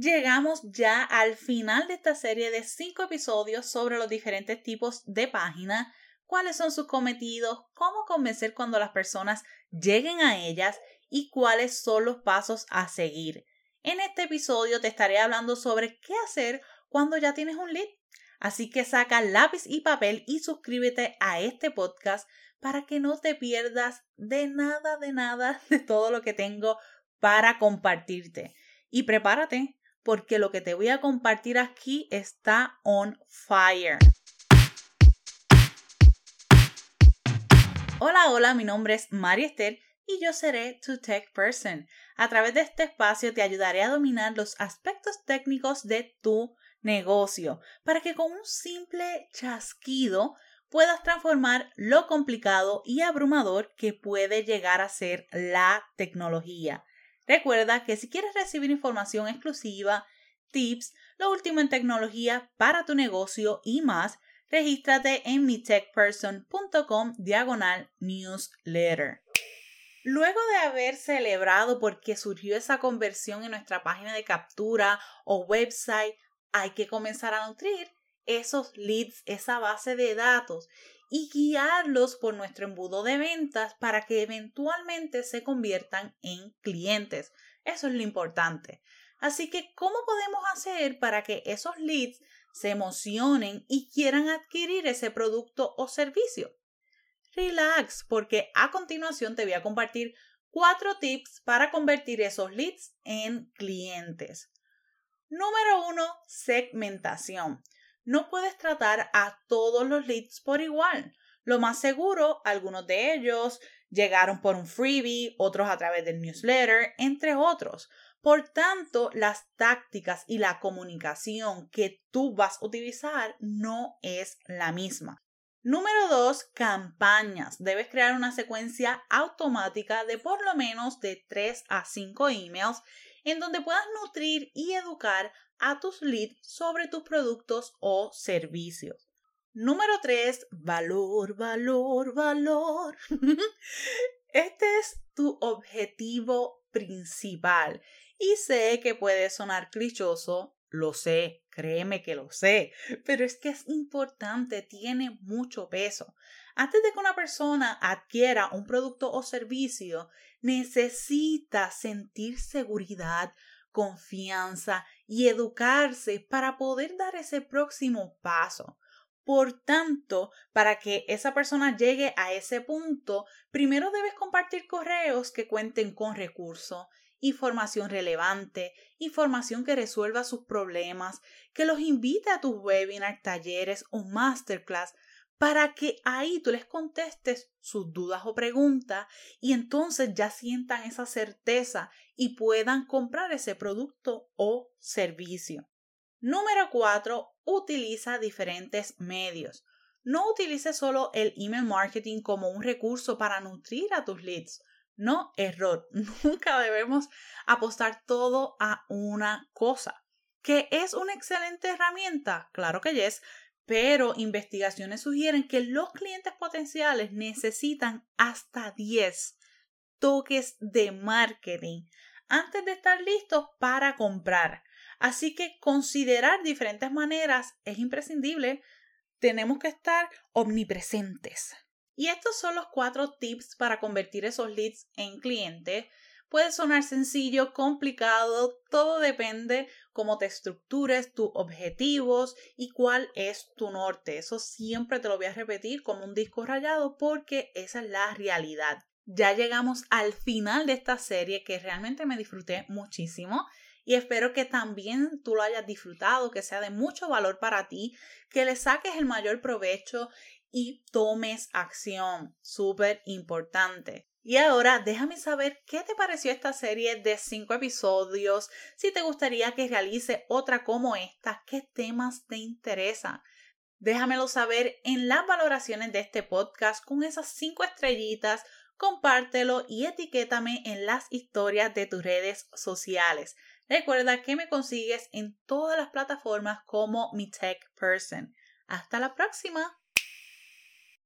Llegamos ya al final de esta serie de cinco episodios sobre los diferentes tipos de página, cuáles son sus cometidos, cómo convencer cuando las personas lleguen a ellas y cuáles son los pasos a seguir. En este episodio te estaré hablando sobre qué hacer cuando ya tienes un lead. Así que saca lápiz y papel y suscríbete a este podcast para que no te pierdas de nada, de nada, de todo lo que tengo para compartirte. Y prepárate, porque lo que te voy a compartir aquí está on fire. Hola, hola, mi nombre es María Esther y yo seré tu tech person. A través de este espacio te ayudaré a dominar los aspectos técnicos de tu negocio para que con un simple chasquido puedas transformar lo complicado y abrumador que puede llegar a ser la tecnología. Recuerda que si quieres recibir información exclusiva, tips, lo último en tecnología para tu negocio y más, regístrate en mitechperson.com diagonal newsletter. Luego de haber celebrado porque surgió esa conversión en nuestra página de captura o website, hay que comenzar a nutrir esos leads, esa base de datos y guiarlos por nuestro embudo de ventas para que eventualmente se conviertan en clientes. Eso es lo importante. Así que, ¿cómo podemos hacer para que esos leads se emocionen y quieran adquirir ese producto o servicio? Relax, porque a continuación te voy a compartir cuatro tips para convertir esos leads en clientes. Número uno, segmentación no puedes tratar a todos los leads por igual. Lo más seguro, algunos de ellos llegaron por un freebie, otros a través del newsletter, entre otros. Por tanto, las tácticas y la comunicación que tú vas a utilizar no es la misma. Número 2. Campañas. Debes crear una secuencia automática de por lo menos de 3 a 5 emails en donde puedas nutrir y educar a tus leads sobre tus productos o servicios. Número 3, valor, valor, valor. Este es tu objetivo principal y sé que puede sonar clichoso, lo sé, créeme que lo sé, pero es que es importante, tiene mucho peso. Antes de que una persona adquiera un producto o servicio, necesita sentir seguridad, confianza y educarse para poder dar ese próximo paso. Por tanto, para que esa persona llegue a ese punto, primero debes compartir correos que cuenten con recursos, información relevante, información que resuelva sus problemas, que los invite a tus webinars, talleres o masterclass para que ahí tú les contestes sus dudas o preguntas y entonces ya sientan esa certeza y puedan comprar ese producto o servicio. Número 4. Utiliza diferentes medios. No utilices solo el email marketing como un recurso para nutrir a tus leads. No, error. Nunca debemos apostar todo a una cosa. ¿Que es una excelente herramienta? Claro que es, pero investigaciones sugieren que los clientes potenciales necesitan hasta 10 toques de marketing antes de estar listos para comprar. Así que considerar diferentes maneras es imprescindible. Tenemos que estar omnipresentes. Y estos son los cuatro tips para convertir esos leads en clientes. Puede sonar sencillo, complicado, todo depende cómo te estructures, tus objetivos y cuál es tu norte. Eso siempre te lo voy a repetir como un disco rayado porque esa es la realidad. Ya llegamos al final de esta serie que realmente me disfruté muchísimo y espero que también tú lo hayas disfrutado, que sea de mucho valor para ti, que le saques el mayor provecho y tomes acción. Súper importante. Y ahora déjame saber qué te pareció esta serie de cinco episodios, si te gustaría que realice otra como esta, qué temas te interesan. Déjamelo saber en las valoraciones de este podcast con esas cinco estrellitas, compártelo y etiquétame en las historias de tus redes sociales. Recuerda que me consigues en todas las plataformas como mi tech person. Hasta la próxima.